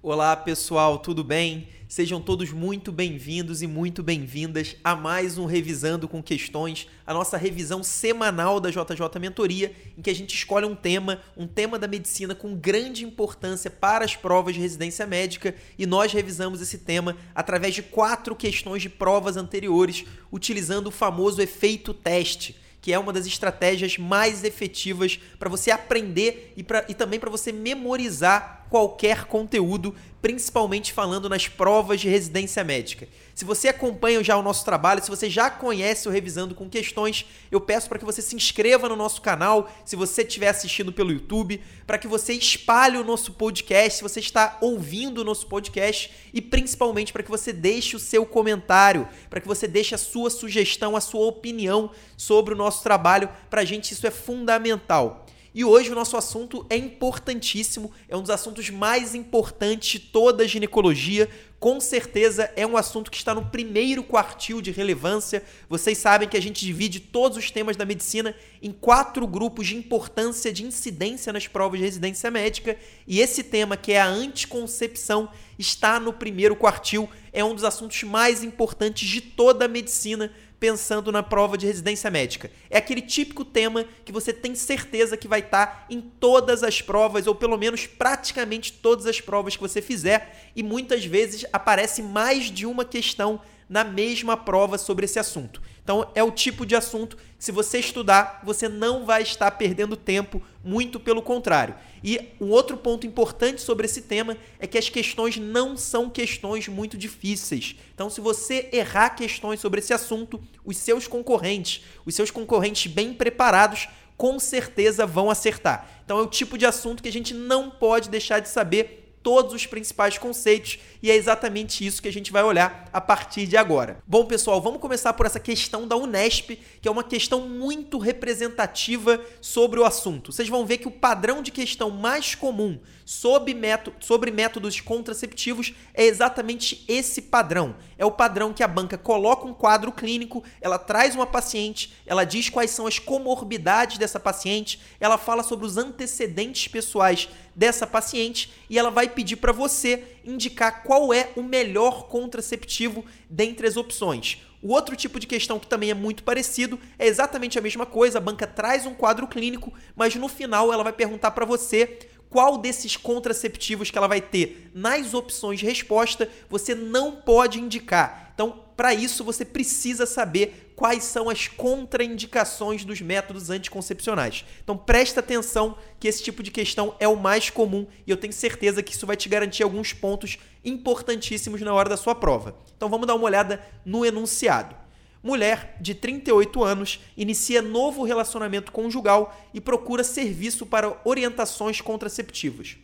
Olá pessoal, tudo bem? Sejam todos muito bem-vindos e muito bem-vindas a mais um Revisando com Questões, a nossa revisão semanal da JJ Mentoria, em que a gente escolhe um tema, um tema da medicina com grande importância para as provas de residência médica e nós revisamos esse tema através de quatro questões de provas anteriores, utilizando o famoso efeito teste que é uma das estratégias mais efetivas para você aprender e, pra, e também para você memorizar qualquer conteúdo, principalmente falando nas provas de residência médica. Se você acompanha já o nosso trabalho, se você já conhece o Revisando com Questões, eu peço para que você se inscreva no nosso canal, se você estiver assistindo pelo YouTube, para que você espalhe o nosso podcast, se você está ouvindo o nosso podcast e principalmente para que você deixe o seu comentário, para que você deixe a sua sugestão, a sua opinião sobre o nosso trabalho. Para a gente isso é fundamental. E hoje o nosso assunto é importantíssimo, é um dos assuntos mais importantes de toda a ginecologia. Com certeza é um assunto que está no primeiro quartil de relevância. Vocês sabem que a gente divide todos os temas da medicina em quatro grupos de importância de incidência nas provas de residência médica, e esse tema, que é a anticoncepção, está no primeiro quartil. É um dos assuntos mais importantes de toda a medicina pensando na prova de residência médica. É aquele típico tema que você tem certeza que vai estar tá em todas as provas, ou pelo menos praticamente todas as provas que você fizer, e muitas vezes aparece mais de uma questão na mesma prova sobre esse assunto. Então é o tipo de assunto que se você estudar, você não vai estar perdendo tempo, muito pelo contrário. E um outro ponto importante sobre esse tema é que as questões não são questões muito difíceis. Então se você errar questões sobre esse assunto, os seus concorrentes, os seus concorrentes bem preparados, com certeza vão acertar. Então é o tipo de assunto que a gente não pode deixar de saber todos os principais conceitos e é exatamente isso que a gente vai olhar a partir de agora. Bom, pessoal, vamos começar por essa questão da Unesp, que é uma questão muito representativa sobre o assunto. Vocês vão ver que o padrão de questão mais comum sobre, método, sobre métodos contraceptivos é exatamente esse padrão. É o padrão que a banca coloca um quadro clínico, ela traz uma paciente, ela diz quais são as comorbidades dessa paciente, ela fala sobre os antecedentes pessoais dessa paciente e ela vai pedir para você indicar qual é o melhor contraceptivo dentre as opções. O outro tipo de questão que também é muito parecido é exatamente a mesma coisa. A banca traz um quadro clínico, mas no final ela vai perguntar para você qual desses contraceptivos que ela vai ter nas opções de resposta você não pode indicar. Então, para isso, você precisa saber quais são as contraindicações dos métodos anticoncepcionais. Então, presta atenção que esse tipo de questão é o mais comum e eu tenho certeza que isso vai te garantir alguns pontos importantíssimos na hora da sua prova. Então, vamos dar uma olhada no enunciado. Mulher de 38 anos inicia novo relacionamento conjugal e procura serviço para orientações contraceptivas.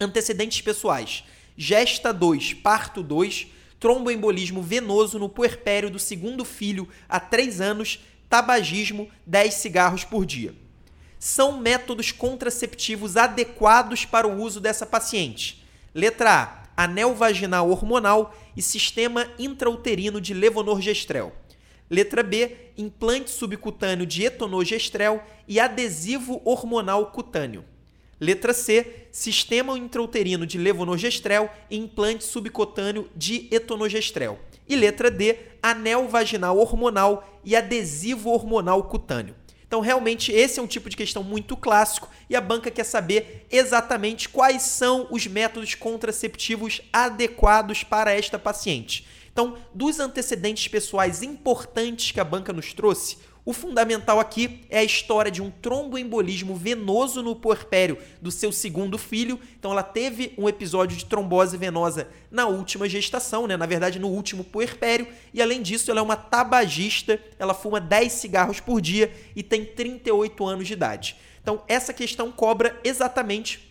Antecedentes pessoais: gesta 2, parto 2, tromboembolismo venoso no puerpério do segundo filho há 3 anos, tabagismo, 10 cigarros por dia. São métodos contraceptivos adequados para o uso dessa paciente. Letra A: anel vaginal hormonal e sistema intrauterino de levonorgestrel. Letra B, implante subcutâneo de etonogestrel e adesivo hormonal cutâneo. Letra C, sistema intrauterino de levonorgestrel e implante subcutâneo de etonogestrel. E letra D, anel vaginal hormonal e adesivo hormonal cutâneo. Então, realmente, esse é um tipo de questão muito clássico e a banca quer saber exatamente quais são os métodos contraceptivos adequados para esta paciente. Então, dos antecedentes pessoais importantes que a banca nos trouxe, o fundamental aqui é a história de um tromboembolismo venoso no puerpério do seu segundo filho. Então ela teve um episódio de trombose venosa na última gestação, né? Na verdade, no último puerpério, e além disso, ela é uma tabagista, ela fuma 10 cigarros por dia e tem 38 anos de idade. Então, essa questão cobra exatamente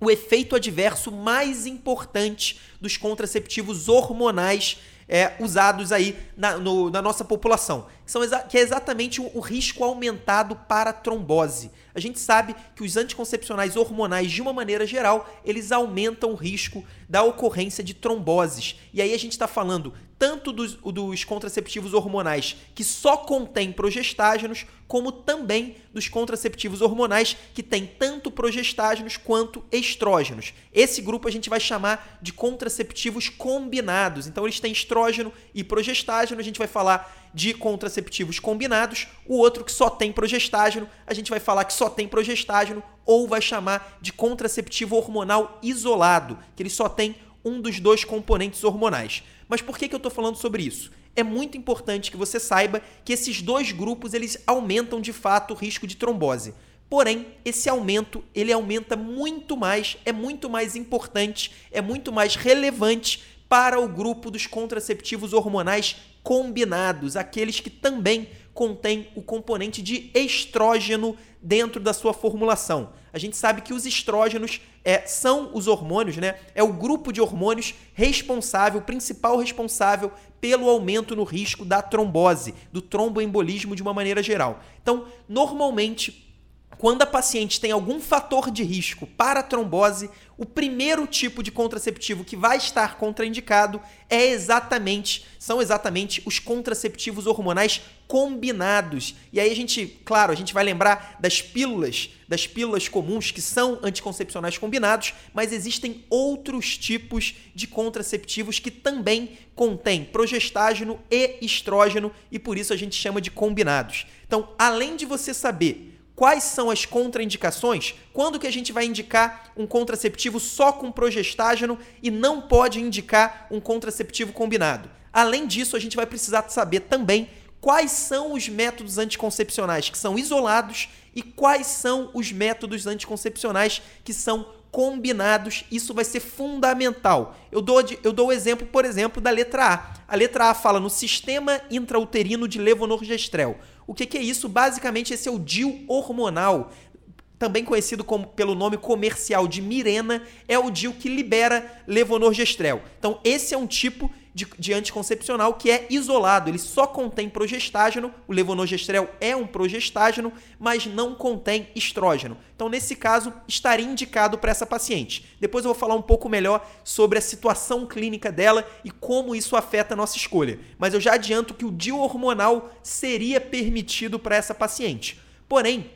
o efeito adverso mais importante dos contraceptivos hormonais é, usados aí na, no, na nossa população, que, são que é exatamente o, o risco aumentado para trombose. A gente sabe que os anticoncepcionais hormonais, de uma maneira geral, eles aumentam o risco da ocorrência de tromboses. E aí a gente está falando tanto dos, dos, contraceptivos hormonais que só contêm progestágenos, como também dos contraceptivos hormonais que têm tanto progestágenos quanto estrógenos. Esse grupo a gente vai chamar de contraceptivos combinados. Então eles têm estrógeno e progestágeno, a gente vai falar de contraceptivos combinados. O outro que só tem progestágeno, a gente vai falar que só tem progestágeno ou vai chamar de contraceptivo hormonal isolado, que ele só tem um dos dois componentes hormonais. Mas por que, que eu estou falando sobre isso? É muito importante que você saiba que esses dois grupos eles aumentam de fato o risco de trombose. Porém, esse aumento ele aumenta muito mais, é muito mais importante, é muito mais relevante para o grupo dos contraceptivos hormonais combinados, aqueles que também contêm o componente de estrógeno dentro da sua formulação. A gente sabe que os estrógenos é, são os hormônios, né? É o grupo de hormônios responsável, principal responsável pelo aumento no risco da trombose, do tromboembolismo de uma maneira geral. Então, normalmente, quando a paciente tem algum fator de risco para trombose, o primeiro tipo de contraceptivo que vai estar contraindicado é exatamente, são exatamente os contraceptivos hormonais combinados. E aí a gente, claro, a gente vai lembrar das pílulas, das pílulas comuns que são anticoncepcionais combinados, mas existem outros tipos de contraceptivos que também contêm progestágeno e estrógeno e por isso a gente chama de combinados. Então, além de você saber Quais são as contraindicações? Quando que a gente vai indicar um contraceptivo só com progestágeno e não pode indicar um contraceptivo combinado? Além disso, a gente vai precisar saber também quais são os métodos anticoncepcionais que são isolados e quais são os métodos anticoncepcionais que são combinados. Isso vai ser fundamental. Eu dou, eu dou o exemplo, por exemplo, da letra A. A letra A fala no sistema intrauterino de levonorgestrel. O que, que é isso? Basicamente, esse é o DIL hormonal, também conhecido como, pelo nome comercial de Mirena, é o DIL que libera levonorgestrel. Então, esse é um tipo de, de, anticoncepcional que é isolado, ele só contém progestágeno, o levonorgestrel é um progestágeno, mas não contém estrógeno. Então, nesse caso, estaria indicado para essa paciente. Depois eu vou falar um pouco melhor sobre a situação clínica dela e como isso afeta a nossa escolha. Mas eu já adianto que o DIU hormonal seria permitido para essa paciente. Porém,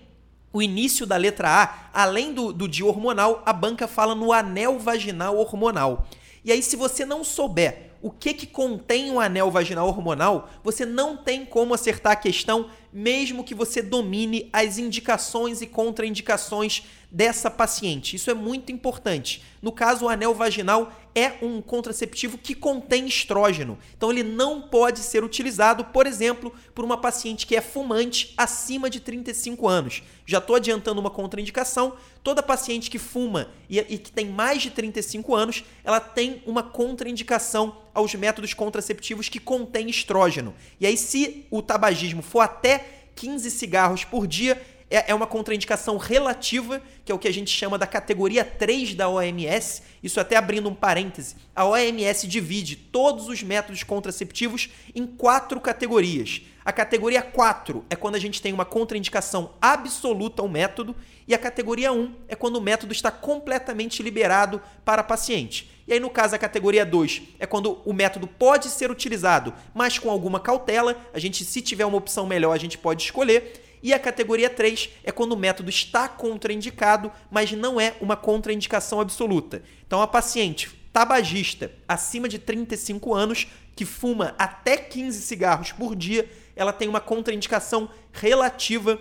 o início da letra A, além do, do DIU hormonal, a banca fala no anel vaginal hormonal. E aí, se você não souber o que, que contém um anel vaginal hormonal, você não tem como acertar a questão, mesmo que você domine as indicações e contraindicações dessa paciente. Isso é muito importante. No caso, o anel vaginal é um contraceptivo que contém estrógeno. Então, ele não pode ser utilizado, por exemplo, por uma paciente que é fumante acima de 35 anos. Já estou adiantando uma contraindicação. Toda paciente que fuma e, e que tem mais de 35 anos, ela tem uma contraindicação aos métodos contraceptivos que contêm estrógeno. E aí, se o tabagismo for até 15 cigarros por dia, é, é uma contraindicação relativa, que é o que a gente chama da categoria 3 da OMS. Isso até abrindo um parêntese. A OMS divide todos os métodos contraceptivos em quatro categorias. A categoria 4 é quando a gente tem uma contraindicação absoluta ao método, e a categoria 1 é quando o método está completamente liberado para paciente. E aí, no caso, a categoria 2 é quando o método pode ser utilizado, mas com alguma cautela. A gente, se tiver uma opção melhor, a gente pode escolher. E a categoria 3 é quando o método está contraindicado, mas não é uma contraindicação absoluta. Então, a paciente tabagista acima de 35 anos que fuma até 15 cigarros por dia, ela tem uma contraindicação relativa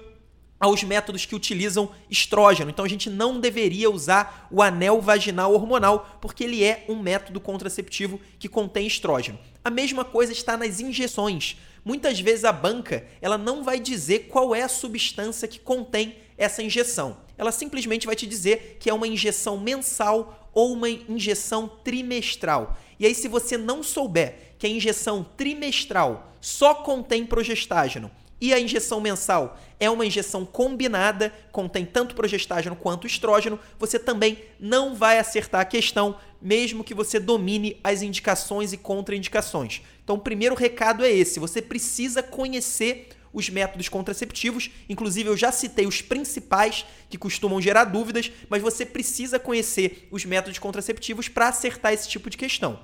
aos métodos que utilizam estrógeno. Então a gente não deveria usar o anel vaginal hormonal, porque ele é um método contraceptivo que contém estrógeno. A mesma coisa está nas injeções. Muitas vezes a banca ela não vai dizer qual é a substância que contém essa injeção. Ela simplesmente vai te dizer que é uma injeção mensal ou uma injeção trimestral. E aí, se você não souber que a injeção trimestral só contém progestágeno e a injeção mensal é uma injeção combinada, contém tanto progestágeno quanto estrógeno, você também não vai acertar a questão, mesmo que você domine as indicações e contraindicações. Então, o primeiro recado é esse: você precisa conhecer os métodos contraceptivos. Inclusive, eu já citei os principais que costumam gerar dúvidas, mas você precisa conhecer os métodos contraceptivos para acertar esse tipo de questão.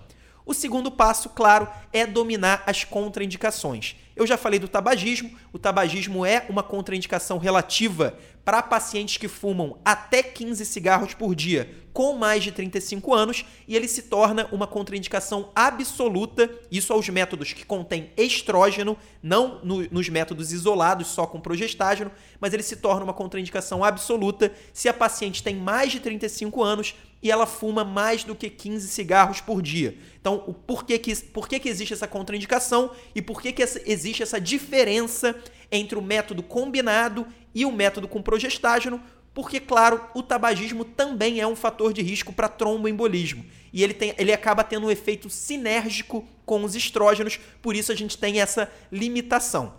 O segundo passo, claro, é dominar as contraindicações. Eu já falei do tabagismo. O tabagismo é uma contraindicação relativa para pacientes que fumam até 15 cigarros por dia com mais de 35 anos e ele se torna uma contraindicação absoluta, isso aos métodos que contêm estrógeno, não no, nos métodos isolados só com progestágeno, mas ele se torna uma contraindicação absoluta se a paciente tem mais de 35 anos e ela fuma mais do que 15 cigarros por dia. Então, o porquê que, por que, que existe essa contraindicação e por que, que essa, existe essa diferença entre o método combinado e o método com progestágeno? porque, claro, o tabagismo também é um fator de risco para tromboembolismo. E ele, tem, ele acaba tendo um efeito sinérgico com os estrógenos, por isso a gente tem essa limitação.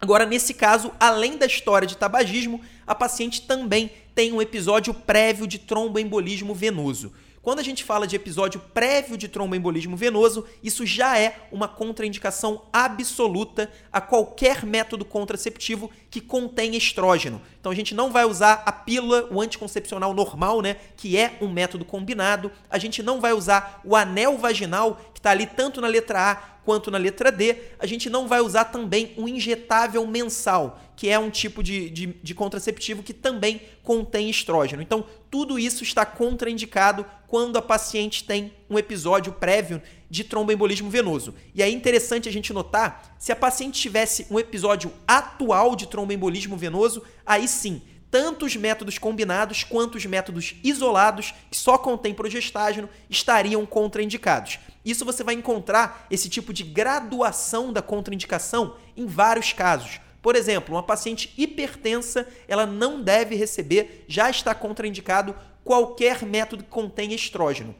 Agora, nesse caso, além da história de tabagismo, a paciente também tem um episódio prévio de tromboembolismo venoso. Quando a gente fala de episódio prévio de tromboembolismo venoso, isso já é uma contraindicação absoluta a qualquer método contraceptivo que contém estrógeno. Então a gente não vai usar a pílula, o anticoncepcional normal, né, que é um método combinado. A gente não vai usar o anel vaginal, que está ali tanto na letra A quanto na letra D. A gente não vai usar também o injetável mensal, que é um tipo de, de, de contraceptivo que também contém estrógeno. Então, tudo isso está contraindicado quando a paciente tem um episódio prévio de tromboembolismo venoso. E é interessante a gente notar, se a paciente tivesse um episódio atual de tromboembolismo venoso, aí sim, tanto os métodos combinados quanto os métodos isolados, que só contêm progestágeno, estariam contraindicados. Isso você vai encontrar esse tipo de graduação da contraindicação em vários casos. Por exemplo, uma paciente hipertensa, ela não deve receber, já está contraindicado qualquer método que contém estrógeno.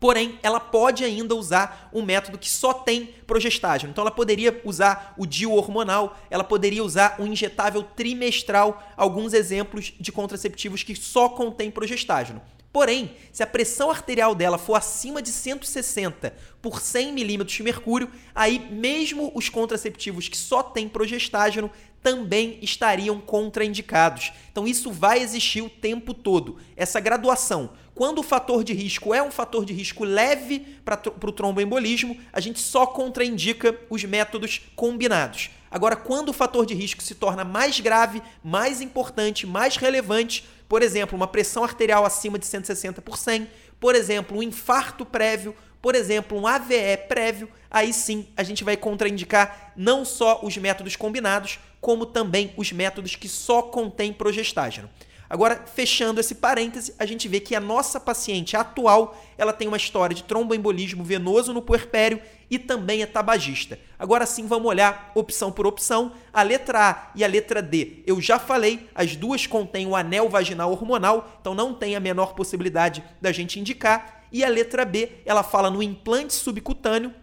Porém, ela pode ainda usar um método que só tem progestágeno. Então, ela poderia usar o DIU hormonal, ela poderia usar um injetável trimestral, alguns exemplos de contraceptivos que só contém progestágeno. Porém, se a pressão arterial dela for acima de 160 por 100 milímetros de mercúrio, aí mesmo os contraceptivos que só têm progestágeno também estariam contraindicados. Então isso vai existir o tempo todo. Essa graduação. Quando o fator de risco é um fator de risco leve para o tromboembolismo, a gente só contraindica os métodos combinados. Agora, quando o fator de risco se torna mais grave, mais importante, mais relevante, por exemplo, uma pressão arterial acima de 160 por 100, por exemplo, um infarto prévio, por exemplo, um AVE prévio, aí sim a gente vai contraindicar não só os métodos combinados, como também os métodos que só contêm progestágeno. Agora, fechando esse parêntese, a gente vê que a nossa paciente atual, ela tem uma história de tromboembolismo venoso no puerpério e também é tabagista. Agora sim, vamos olhar opção por opção. A letra A e a letra D, eu já falei, as duas contêm o anel vaginal hormonal, então não tem a menor possibilidade da gente indicar. E a letra B, ela fala no implante subcutâneo,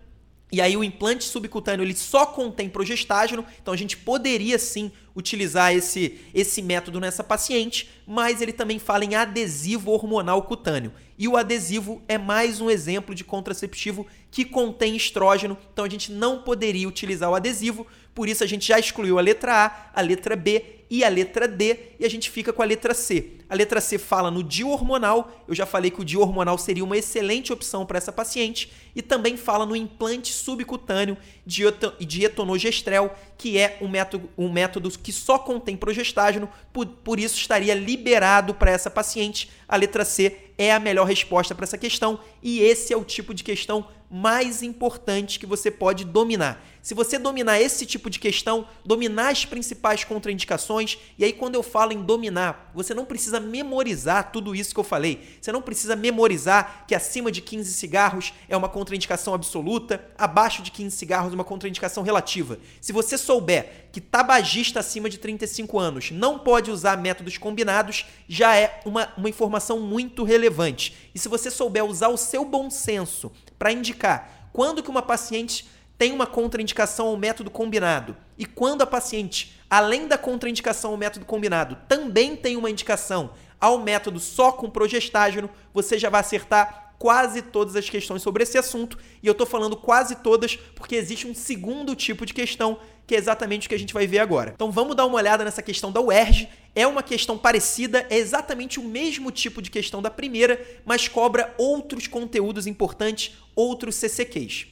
e aí o implante subcutâneo ele só contém progestágeno, então a gente poderia sim utilizar esse, esse método nessa paciente, mas ele também fala em adesivo hormonal cutâneo. E o adesivo é mais um exemplo de contraceptivo que contém estrógeno, então a gente não poderia utilizar o adesivo, por isso a gente já excluiu a letra A, a letra B e a letra D, e a gente fica com a letra C. A letra C fala no DIU hormonal, eu já falei que o DIU hormonal seria uma excelente opção para essa paciente, e também fala no implante subcutâneo de etonogestrel, que é um método, um método que só contém progestágeno, por, por isso estaria liberado para essa paciente. A letra C é a melhor resposta para essa questão, e esse é o tipo de questão mais importante que você pode dominar. Se você dominar esse tipo de questão, dominar as principais contraindicações, e aí quando eu falo em dominar, você não precisa memorizar tudo isso que eu falei. Você não precisa memorizar que acima de 15 cigarros é uma contraindicação absoluta, abaixo de 15 cigarros é uma contraindicação relativa. Se você souber que tabagista acima de 35 anos não pode usar métodos combinados, já é uma, uma informação muito relevante. E se você souber usar o seu bom senso para indicar. Quando que uma paciente tem uma contraindicação ao método combinado? E quando a paciente, além da contraindicação ao método combinado, também tem uma indicação ao método só com progestágeno, você já vai acertar quase todas as questões sobre esse assunto, e eu estou falando quase todas porque existe um segundo tipo de questão que é exatamente o que a gente vai ver agora. Então vamos dar uma olhada nessa questão da UERJ. É uma questão parecida, é exatamente o mesmo tipo de questão da primeira, mas cobra outros conteúdos importantes, outros CCQs.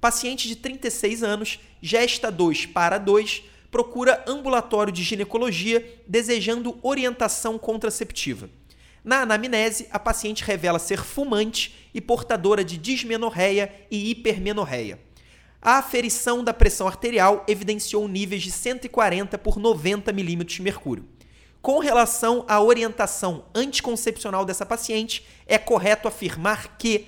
Paciente de 36 anos, gesta 2 para 2, procura ambulatório de ginecologia desejando orientação contraceptiva. Na anamnese, a paciente revela ser fumante e portadora de dismenorreia e hipermenorreia. A aferição da pressão arterial evidenciou níveis de 140 por 90 milímetros de mercúrio. Com relação à orientação anticoncepcional dessa paciente, é correto afirmar que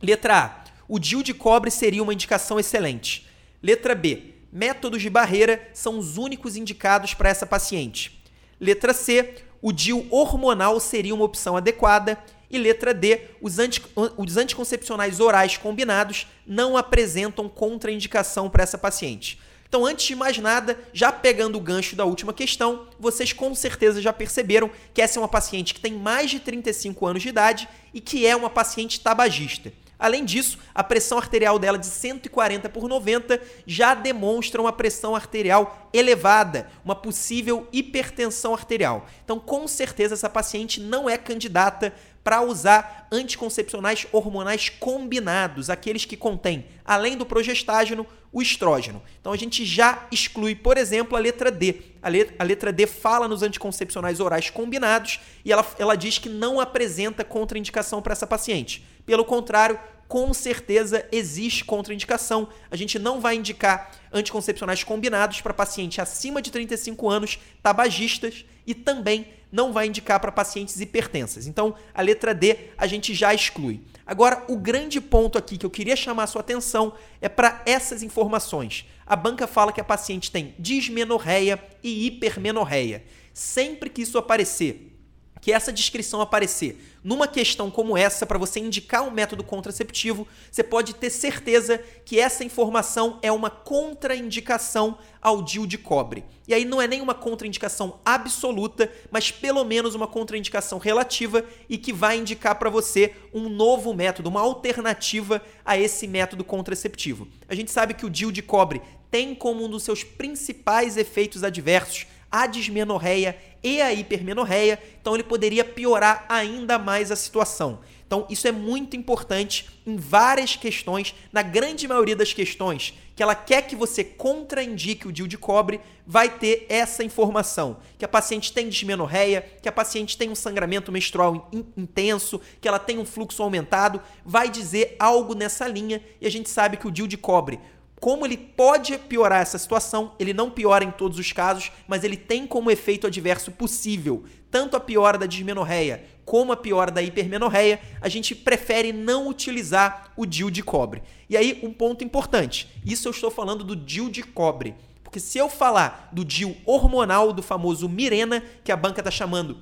letra A, o DIU de cobre seria uma indicação excelente. Letra B, métodos de barreira são os únicos indicados para essa paciente. Letra C, o DIU hormonal seria uma opção adequada. E letra D, os, anti, os anticoncepcionais orais combinados não apresentam contraindicação para essa paciente. Então, antes de mais nada, já pegando o gancho da última questão, vocês com certeza já perceberam que essa é uma paciente que tem mais de 35 anos de idade e que é uma paciente tabagista. Além disso, a pressão arterial dela de 140 por 90 já demonstra uma pressão arterial elevada, uma possível hipertensão arterial. Então, com certeza, essa paciente não é candidata para usar anticoncepcionais hormonais combinados, aqueles que contêm, além do progestágeno, o estrógeno. Então a gente já exclui, por exemplo, a letra D. A letra, D fala nos anticoncepcionais orais combinados e ela, ela diz que não apresenta contraindicação para essa paciente. Pelo contrário, com certeza existe contraindicação. A gente não vai indicar anticoncepcionais combinados para paciente acima de 35 anos, tabagistas e também não vai indicar para pacientes hipertensas. Então, a letra D a gente já exclui. Agora, o grande ponto aqui que eu queria chamar a sua atenção é para essas informações. A banca fala que a paciente tem dismenorreia e hipermenorreia. Sempre que isso aparecer que essa descrição aparecer numa questão como essa, para você indicar um método contraceptivo, você pode ter certeza que essa informação é uma contraindicação ao DIU de cobre. E aí não é nenhuma contraindicação absoluta, mas pelo menos uma contraindicação relativa e que vai indicar para você um novo método, uma alternativa a esse método contraceptivo. A gente sabe que o DIU de cobre tem como um dos seus principais efeitos adversos a dismenorreia e a hipermenorreia, então ele poderia piorar ainda mais a situação. Então, isso é muito importante em várias questões, na grande maioria das questões, que ela quer que você contraindique o DIU de cobre, vai ter essa informação: que a paciente tem dismenorreia, que a paciente tem um sangramento menstrual in intenso, que ela tem um fluxo aumentado, vai dizer algo nessa linha, e a gente sabe que o DIU de cobre como ele pode piorar essa situação, ele não piora em todos os casos, mas ele tem como efeito adverso possível tanto a piora da dismenorreia como a piora da hipermenorreia, a gente prefere não utilizar o DIU de cobre. E aí, um ponto importante: isso eu estou falando do DIU de cobre. Porque se eu falar do DIU hormonal, do famoso Mirena, que a banca está chamando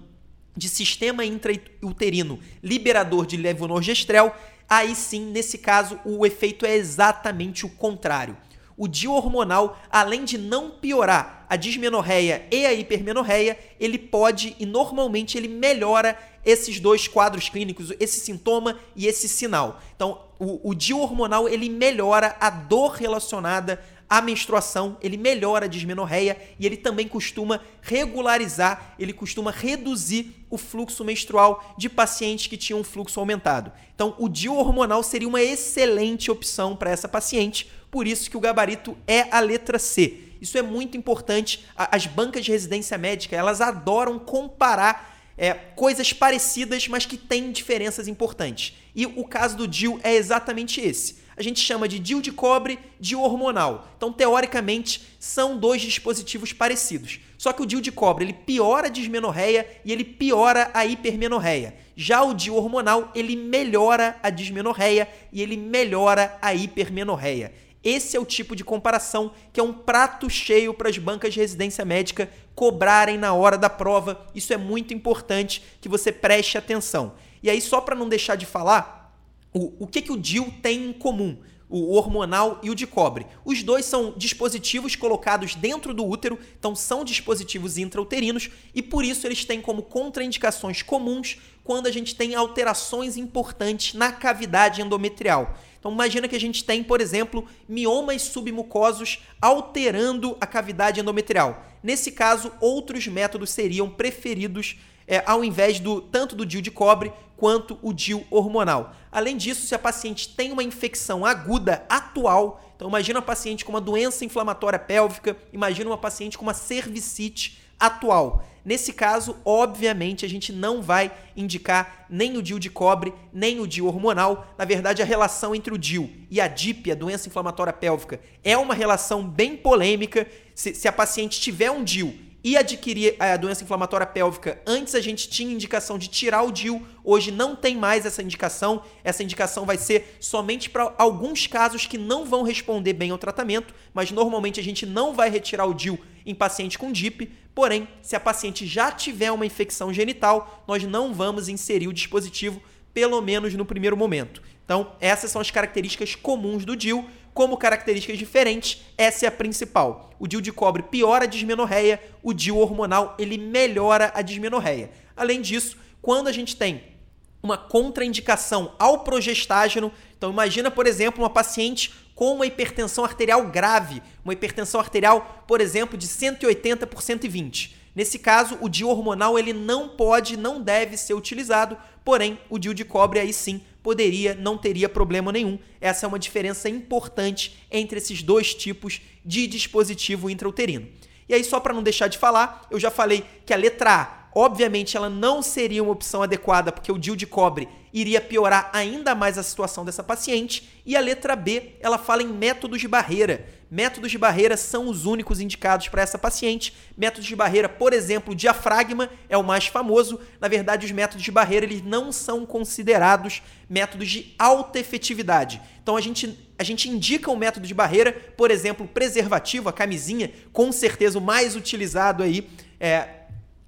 de sistema intrauterino liberador de levonorgestrel, aí sim, nesse caso, o efeito é exatamente o contrário. O DIU hormonal, além de não piorar a dismenorreia e a hipermenorreia, ele pode e normalmente ele melhora esses dois quadros clínicos, esse sintoma e esse sinal. Então, o, o hormonal ele melhora a dor relacionada a menstruação, ele melhora a dismenorreia e ele também costuma regularizar, ele costuma reduzir o fluxo menstrual de pacientes que tinham um fluxo aumentado. Então, o DIU hormonal seria uma excelente opção para essa paciente, por isso que o gabarito é a letra C. Isso é muito importante. As bancas de residência médica, elas adoram comparar é, coisas parecidas, mas que têm diferenças importantes. E o caso do DIU é exatamente esse a gente chama de DIU de cobre, DIU hormonal. Então, teoricamente, são dois dispositivos parecidos. Só que o DIU de cobre, ele piora a dismenorreia e ele piora a hipermenorreia. Já o DIU hormonal, ele melhora a dismenorreia e ele melhora a hipermenorreia. Esse é o tipo de comparação que é um prato cheio para as bancas de residência médica cobrarem na hora da prova. Isso é muito importante que você preste atenção. E aí, só para não deixar de falar, o, o que, que o DIL tem em comum? o hormonal e o de cobre. Os dois são dispositivos colocados dentro do útero, então são dispositivos intrauterinos e por isso eles têm como contraindicações comuns quando a gente tem alterações importantes na cavidade endometrial. Então imagina que a gente tem, por exemplo, miomas submucosos alterando a cavidade endometrial. Nesse caso, outros métodos seriam preferidos é, ao invés do tanto do DIU de cobre quanto o DIU hormonal. Além disso, se a paciente tem uma infecção aguda atual, então imagina uma paciente com uma doença inflamatória pélvica, imagina uma paciente com uma cervicite atual. Nesse caso, obviamente, a gente não vai indicar nem o DIU de cobre, nem o DIU hormonal. Na verdade, a relação entre o DIU e a DIP, a doença inflamatória pélvica, é uma relação bem polêmica. Se, se a paciente tiver um DIU e adquirir a doença inflamatória pélvica, antes a gente tinha indicação de tirar o DIU, hoje não tem mais essa indicação. Essa indicação vai ser somente para alguns casos que não vão responder bem ao tratamento, mas normalmente a gente não vai retirar o DIU em paciente com DIP. Porém, se a paciente já tiver uma infecção genital, nós não vamos inserir o dispositivo, pelo menos no primeiro momento. Então, essas são as características comuns do DIU como características diferentes, essa é a principal. O DIU de cobre piora a dismenorreia, o DIU hormonal ele melhora a dismenorreia. Além disso, quando a gente tem uma contraindicação ao progestágeno, então imagina, por exemplo, uma paciente com uma hipertensão arterial grave, uma hipertensão arterial, por exemplo, de 180 por 120. Nesse caso, o DIU hormonal ele não pode, não deve ser utilizado, porém, o DIU de cobre aí sim poderia, não teria problema nenhum. Essa é uma diferença importante entre esses dois tipos de dispositivo intrauterino. E aí, só para não deixar de falar, eu já falei que a letra A Obviamente, ela não seria uma opção adequada, porque o DIU de cobre iria piorar ainda mais a situação dessa paciente. E a letra B, ela fala em métodos de barreira. Métodos de barreira são os únicos indicados para essa paciente. Métodos de barreira, por exemplo, o diafragma é o mais famoso. Na verdade, os métodos de barreira eles não são considerados métodos de alta efetividade. Então a gente a gente indica um método de barreira, por exemplo, preservativo, a camisinha, com certeza o mais utilizado aí é,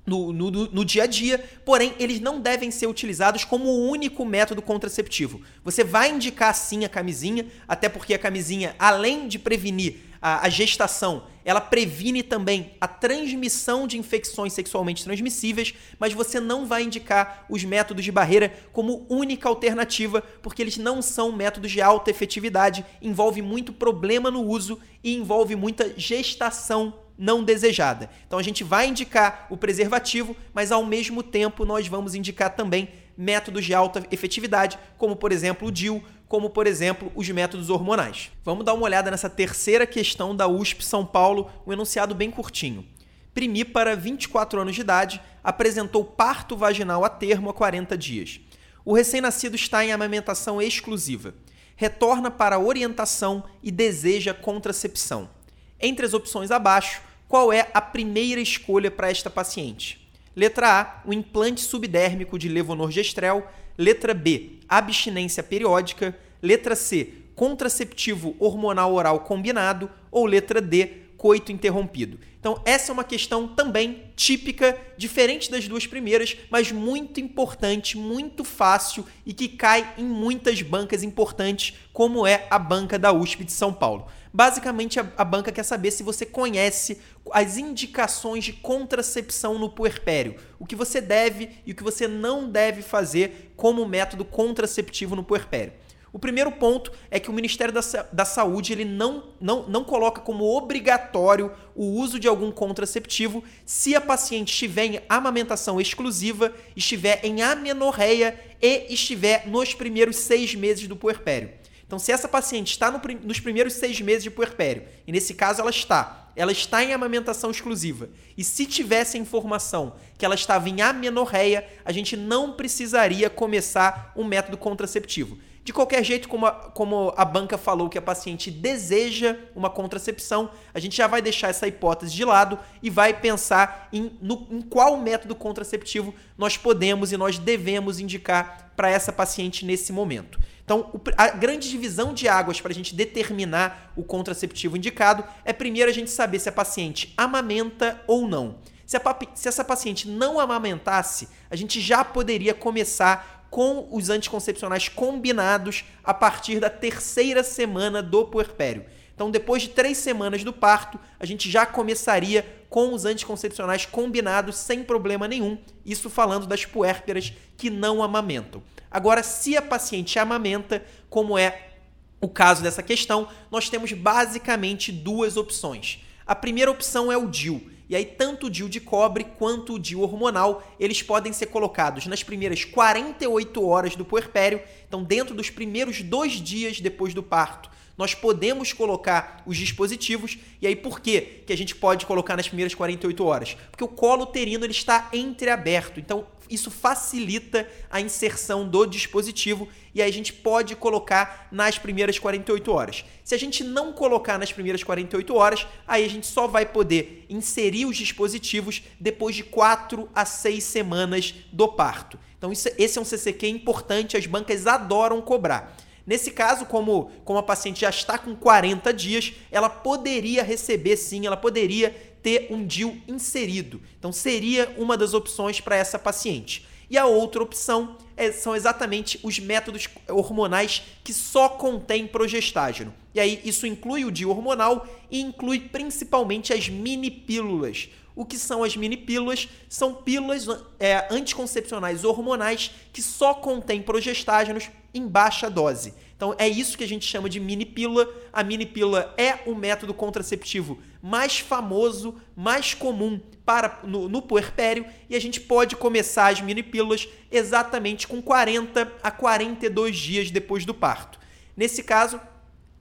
no, no, no, dia a dia, porém eles não devem ser utilizados como o único método contraceptivo. Você vai indicar sim a camisinha, até porque a camisinha, além de prevenir a, a gestação, ela previne também a transmissão de infecções sexualmente transmissíveis, mas você não vai indicar os métodos de barreira como única alternativa, porque eles não são métodos de alta efetividade, envolve muito problema no uso e envolve muita gestação não desejada. Então a gente vai indicar o preservativo, mas ao mesmo tempo nós vamos indicar também métodos de alta efetividade, como por exemplo o DIU, como por exemplo os métodos hormonais. Vamos dar uma olhada nessa terceira questão da USP São Paulo, um enunciado bem curtinho. Primípara, 24 anos de idade, apresentou parto vaginal a termo há 40 dias. O recém-nascido está em amamentação exclusiva. Retorna para a orientação e deseja contracepção. Entre as opções abaixo, qual é a primeira escolha para esta paciente? Letra A, o implante subdérmico de levonorgestrel. Letra B, abstinência periódica. Letra C, contraceptivo hormonal oral combinado. Ou letra D, coito interrompido. Então, essa é uma questão também típica, diferente das duas primeiras, mas muito importante, muito fácil e que cai em muitas bancas importantes, como é a banca da USP de São Paulo. Basicamente, a, a banca quer saber se você conhece as indicações de contracepção no puerpério, o que você deve e o que você não deve fazer como método contraceptivo no puerpério. O primeiro ponto é que o Ministério da, da Saúde ele não, não, não coloca como obrigatório o uso de algum contraceptivo se a paciente estiver em amamentação exclusiva, estiver em amenorreia e estiver nos primeiros seis meses do puerpério. Então, se essa paciente está no, nos primeiros seis meses de puerpério, e nesse caso ela está, ela está em amamentação exclusiva, e se tivesse a informação que ela estava em amenorreia, a gente não precisaria começar um método contraceptivo. De qualquer jeito, como a, como a banca falou que a paciente deseja uma contracepção, a gente já vai deixar essa hipótese de lado e vai pensar em, no, em qual método contraceptivo nós podemos e nós devemos indicar para essa paciente nesse momento. Então, a grande divisão de águas para a gente determinar o contraceptivo indicado é primeiro a gente saber se a paciente amamenta ou não. Se, a, se essa paciente não amamentasse, a gente já poderia começar com os anticoncepcionais combinados a partir da terceira semana do puerpério. Então, depois de três semanas do parto, a gente já começaria com os anticoncepcionais combinados sem problema nenhum. Isso falando das puérperas que não amamentam. Agora, se a paciente amamenta, como é o caso dessa questão, nós temos basicamente duas opções. A primeira opção é o DIU. E aí, tanto o DIU de cobre quanto o DIU hormonal, eles podem ser colocados nas primeiras 48 horas do puerpério, então dentro dos primeiros dois dias depois do parto, nós podemos colocar os dispositivos. E aí, por quê que a gente pode colocar nas primeiras 48 horas? Porque o colo uterino ele está entreaberto. Então, isso facilita a inserção do dispositivo e aí a gente pode colocar nas primeiras 48 horas. Se a gente não colocar nas primeiras 48 horas, aí a gente só vai poder inserir os dispositivos depois de 4 a 6 semanas do parto. Então, isso, esse é um CCQ importante, as bancas adoram cobrar. Nesse caso, como, como a paciente já está com 40 dias, ela poderia receber sim, ela poderia ter um DIU inserido. Então, seria uma das opções para essa paciente. E a outra opção é, são exatamente os métodos hormonais que só contêm progestágeno. E aí, isso inclui o DIU hormonal e inclui principalmente as mini pílulas. O que são as mini pílulas? São pílulas é, anticoncepcionais hormonais que só contêm progestágenos em baixa dose. Então é isso que a gente chama de mini pílula. A mini pílula é o método contraceptivo mais famoso, mais comum para no, no puerpério e a gente pode começar as mini pílulas exatamente com 40 a 42 dias depois do parto. Nesse caso,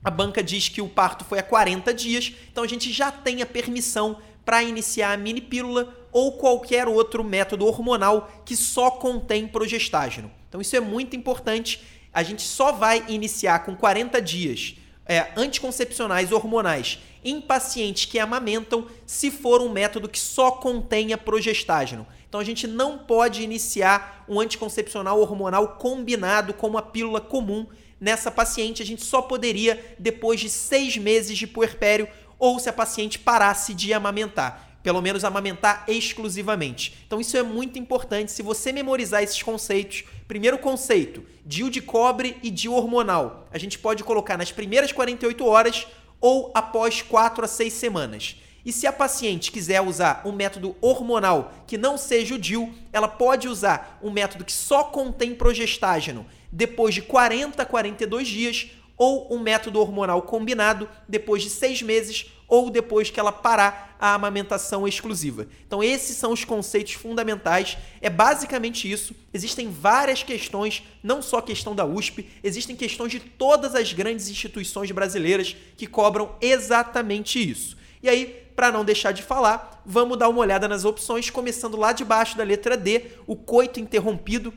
a banca diz que o parto foi a 40 dias, então a gente já tem a permissão para iniciar a mini pílula ou qualquer outro método hormonal que só contém progestágeno. Então isso é muito importante. A gente só vai iniciar com 40 dias é, anticoncepcionais hormonais em pacientes que amamentam se for um método que só contenha progestágeno. Então a gente não pode iniciar um anticoncepcional hormonal combinado com uma pílula comum nessa paciente. A gente só poderia depois de seis meses de puerpério ou se a paciente parasse de amamentar. Pelo menos amamentar exclusivamente. Então, isso é muito importante. Se você memorizar esses conceitos, primeiro conceito, DIU de cobre e DIU hormonal, a gente pode colocar nas primeiras 48 horas ou após 4 a 6 semanas. E se a paciente quiser usar um método hormonal que não seja o DIU, ela pode usar um método que só contém progestágeno depois de 40 a 42 dias ou um método hormonal combinado depois de seis meses ou depois que ela parar a amamentação exclusiva. Então, esses são os conceitos fundamentais. É basicamente isso. Existem várias questões, não só a questão da USP, existem questões de todas as grandes instituições brasileiras que cobram exatamente isso. E aí, para não deixar de falar, vamos dar uma olhada nas opções, começando lá de baixo da letra D, o coito interrompido,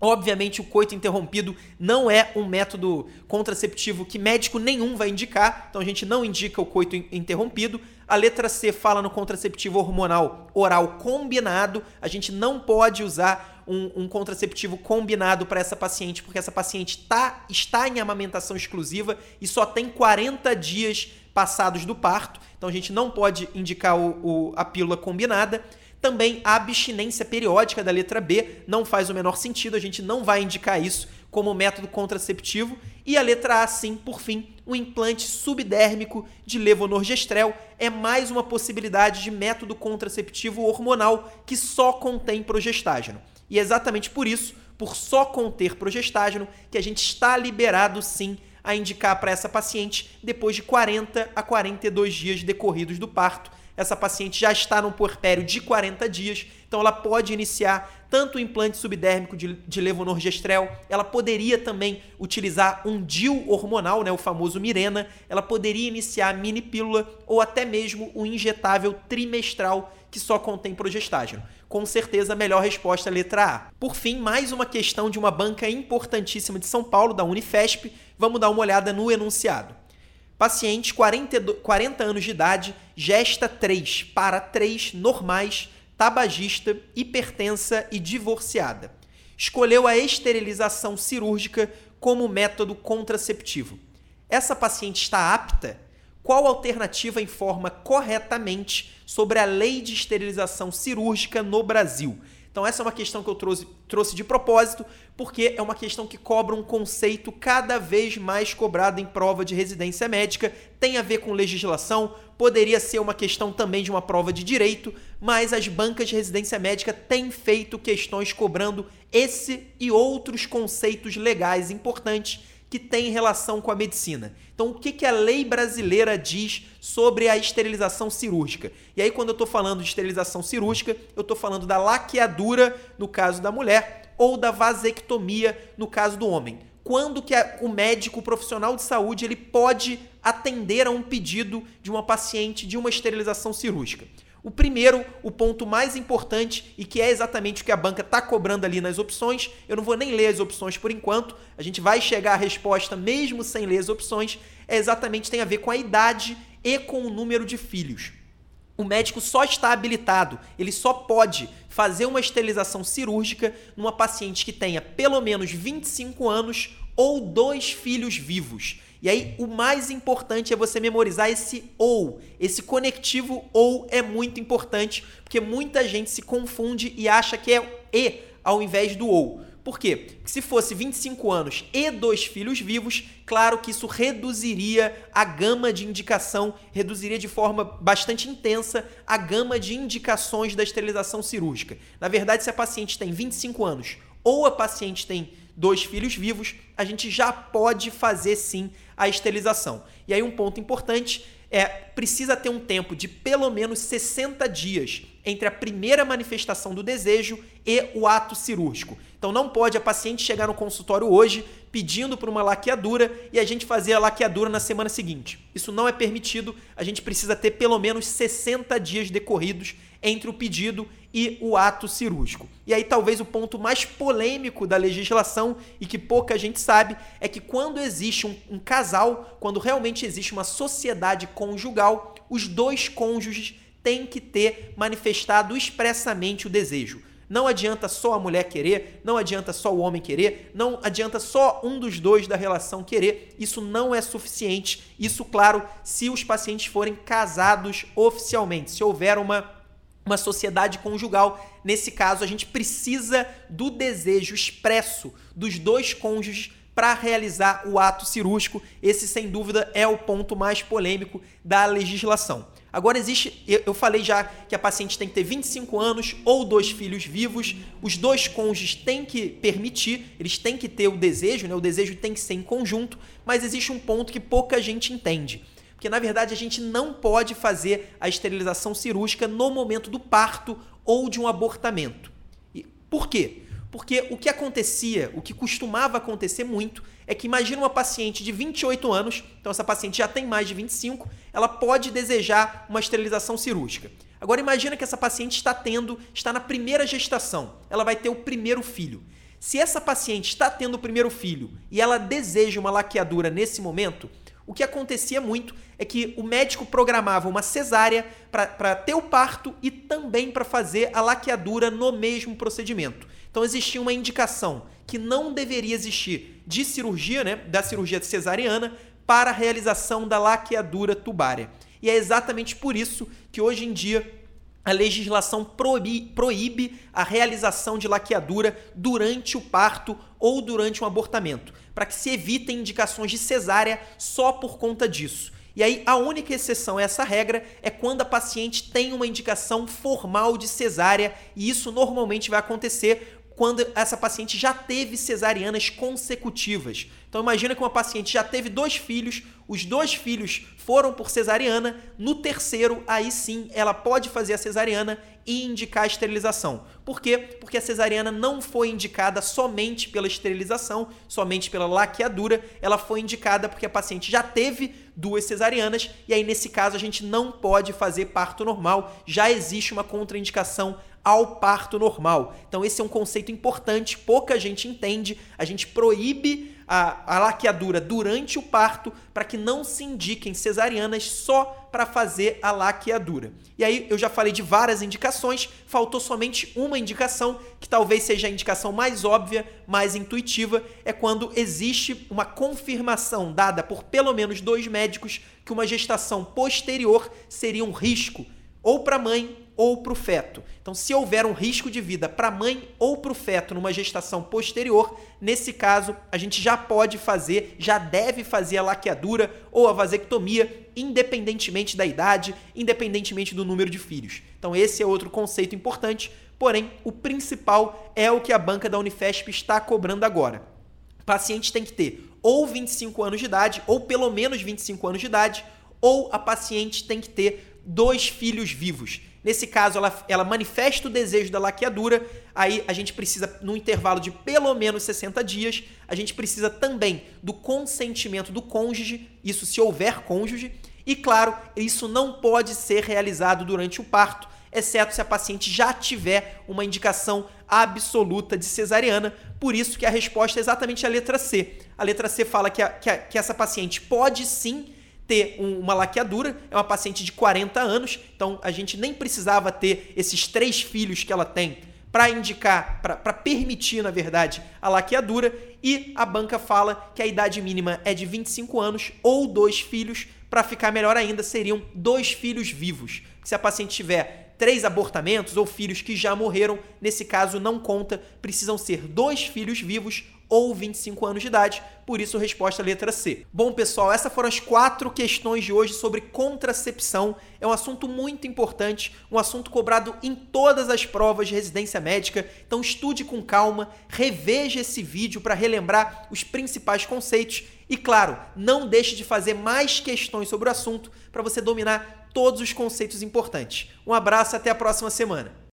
Obviamente, o coito interrompido não é um método contraceptivo que médico nenhum vai indicar, então a gente não indica o coito interrompido. A letra C fala no contraceptivo hormonal oral combinado, a gente não pode usar um, um contraceptivo combinado para essa paciente, porque essa paciente tá, está em amamentação exclusiva e só tem 40 dias passados do parto, então a gente não pode indicar o, o, a pílula combinada. Também a abstinência periódica da letra B não faz o menor sentido, a gente não vai indicar isso como método contraceptivo. E a letra A, sim, por fim, o implante subdérmico de levonorgestrel é mais uma possibilidade de método contraceptivo hormonal que só contém progestágeno. E é exatamente por isso, por só conter progestágeno, que a gente está liberado sim a indicar para essa paciente depois de 40 a 42 dias decorridos do parto essa paciente já está num puerpério de 40 dias, então ela pode iniciar tanto o implante subdérmico de, de levonorgestrel, ela poderia também utilizar um DIU hormonal, né, o famoso Mirena, ela poderia iniciar a mini pílula ou até mesmo o injetável trimestral que só contém progestágeno. Com certeza a melhor resposta é a letra A. Por fim, mais uma questão de uma banca importantíssima de São Paulo, da Unifesp. Vamos dar uma olhada no enunciado. Paciente, 40, 40 anos de idade, gesta 3 para 3 normais, tabagista, hipertensa e divorciada. Escolheu a esterilização cirúrgica como método contraceptivo. Essa paciente está apta? Qual alternativa informa corretamente sobre a lei de esterilização cirúrgica no Brasil? Então essa é uma questão que eu trouxe, trouxe de propósito, porque é uma questão que cobra um conceito cada vez mais cobrado em prova de residência médica, tem a ver com legislação, poderia ser uma questão também de uma prova de direito, mas as bancas de residência médica têm feito questões cobrando esse e outros conceitos legais importantes que têm relação com a medicina. Então, o que, que a lei brasileira diz sobre a esterilização cirúrgica? E aí, quando eu estou falando de esterilização cirúrgica, eu estou falando da laqueadura, no caso da mulher, ou da vasectomia, no caso do homem. Quando que a, o médico o profissional de saúde ele pode atender a um pedido de uma paciente de uma esterilização cirúrgica? O primeiro, o ponto mais importante e que é exatamente o que a banca está cobrando ali nas opções, eu não vou nem ler as opções por enquanto, a gente vai chegar à resposta mesmo sem ler as opções, é exatamente tem a ver com a idade e com o número de filhos. O médico só está habilitado, ele só pode fazer uma esterilização cirúrgica numa paciente que tenha pelo menos 25 anos ou dois filhos vivos. E aí, o mais importante é você memorizar esse ou. Esse conectivo ou é muito importante, porque muita gente se confunde e acha que é e ao invés do ou. Por quê? Porque se fosse 25 anos e dois filhos vivos, claro que isso reduziria a gama de indicação, reduziria de forma bastante intensa a gama de indicações da esterilização cirúrgica. Na verdade, se a paciente tem 25 anos ou a paciente tem dois filhos vivos, a gente já pode fazer sim a esterilização. E aí um ponto importante é precisa ter um tempo de pelo menos 60 dias entre a primeira manifestação do desejo e o ato cirúrgico. Então não pode a paciente chegar no consultório hoje pedindo por uma laqueadura e a gente fazer a laqueadura na semana seguinte. Isso não é permitido, a gente precisa ter pelo menos 60 dias decorridos entre o pedido e o ato cirúrgico. E aí talvez o ponto mais polêmico da legislação e que pouca gente sabe é que quando existe um, um casal, quando realmente existe uma sociedade conjugal, os dois cônjuges têm que ter manifestado expressamente o desejo. Não adianta só a mulher querer, não adianta só o homem querer, não adianta só um dos dois da relação querer. Isso não é suficiente. Isso, claro, se os pacientes forem casados oficialmente, se houver uma uma sociedade conjugal. Nesse caso, a gente precisa do desejo expresso dos dois cônjuges para realizar o ato cirúrgico. Esse, sem dúvida, é o ponto mais polêmico da legislação. Agora existe, eu falei já que a paciente tem que ter 25 anos ou dois filhos vivos, os dois cônjuges têm que permitir, eles têm que ter o desejo, né? O desejo tem que ser em conjunto, mas existe um ponto que pouca gente entende. Porque na verdade a gente não pode fazer a esterilização cirúrgica no momento do parto ou de um abortamento. E por quê? Porque o que acontecia, o que costumava acontecer muito, é que imagina uma paciente de 28 anos, então essa paciente já tem mais de 25, ela pode desejar uma esterilização cirúrgica. Agora imagina que essa paciente está tendo, está na primeira gestação, ela vai ter o primeiro filho. Se essa paciente está tendo o primeiro filho e ela deseja uma laqueadura nesse momento, o que acontecia muito é que o médico programava uma cesárea para ter o parto e também para fazer a laqueadura no mesmo procedimento. Então existia uma indicação que não deveria existir de cirurgia, né, da cirurgia cesariana, para a realização da laqueadura tubária. E é exatamente por isso que hoje em dia a legislação proíbe a realização de laqueadura durante o parto ou durante um abortamento, para que se evitem indicações de cesárea só por conta disso. E aí, a única exceção a essa regra é quando a paciente tem uma indicação formal de cesárea, e isso normalmente vai acontecer quando essa paciente já teve cesarianas consecutivas. Então imagina que uma paciente já teve dois filhos, os dois filhos foram por cesariana, no terceiro, aí sim, ela pode fazer a cesariana e indicar a esterilização. Por quê? Porque a cesariana não foi indicada somente pela esterilização, somente pela laqueadura, ela foi indicada porque a paciente já teve duas cesarianas e aí nesse caso a gente não pode fazer parto normal, já existe uma contraindicação ao parto normal. Então, esse é um conceito importante, pouca gente entende. A gente proíbe a, a laqueadura durante o parto para que não se indiquem cesarianas só para fazer a laqueadura. E aí, eu já falei de várias indicações, faltou somente uma indicação, que talvez seja a indicação mais óbvia, mais intuitiva, é quando existe uma confirmação dada por pelo menos dois médicos que uma gestação posterior seria um risco ou para a mãe ou para o feto. Então, se houver um risco de vida para a mãe ou para o feto numa gestação posterior, nesse caso, a gente já pode fazer, já deve fazer a laqueadura ou a vasectomia, independentemente da idade, independentemente do número de filhos. Então, esse é outro conceito importante, porém, o principal é o que a banca da Unifesp está cobrando agora. O paciente tem que ter ou 25 anos de idade, ou pelo menos 25 anos de idade, ou a paciente tem que ter dois filhos vivos. Nesse caso, ela, ela manifesta o desejo da laqueadura, aí a gente precisa, no intervalo de pelo menos 60 dias, a gente precisa também do consentimento do cônjuge, isso se houver cônjuge, e claro, isso não pode ser realizado durante o parto, exceto se a paciente já tiver uma indicação absoluta de cesariana, por isso que a resposta é exatamente a letra C. A letra C fala que, a, que, a, que essa paciente pode sim ter um, uma laqueadura, é uma paciente de 40 anos, então a gente nem precisava ter esses três filhos que ela tem para indicar, para permitir, na verdade, a laqueadura, e a banca fala que a idade mínima é de 25 anos ou dois filhos, para ficar melhor ainda, seriam dois filhos vivos. Se a paciente tiver três abortamentos ou filhos que já morreram, nesse caso não conta, precisam ser dois filhos vivos ou 25 anos de idade, por isso resposta letra C. Bom, pessoal, essas foram as quatro questões de hoje sobre contracepção. É um assunto muito importante, um assunto cobrado em todas as provas de residência médica. Então estude com calma, reveja esse vídeo para relembrar os principais conceitos e, claro, não deixe de fazer mais questões sobre o assunto para você dominar todos os conceitos importantes. Um abraço e até a próxima semana.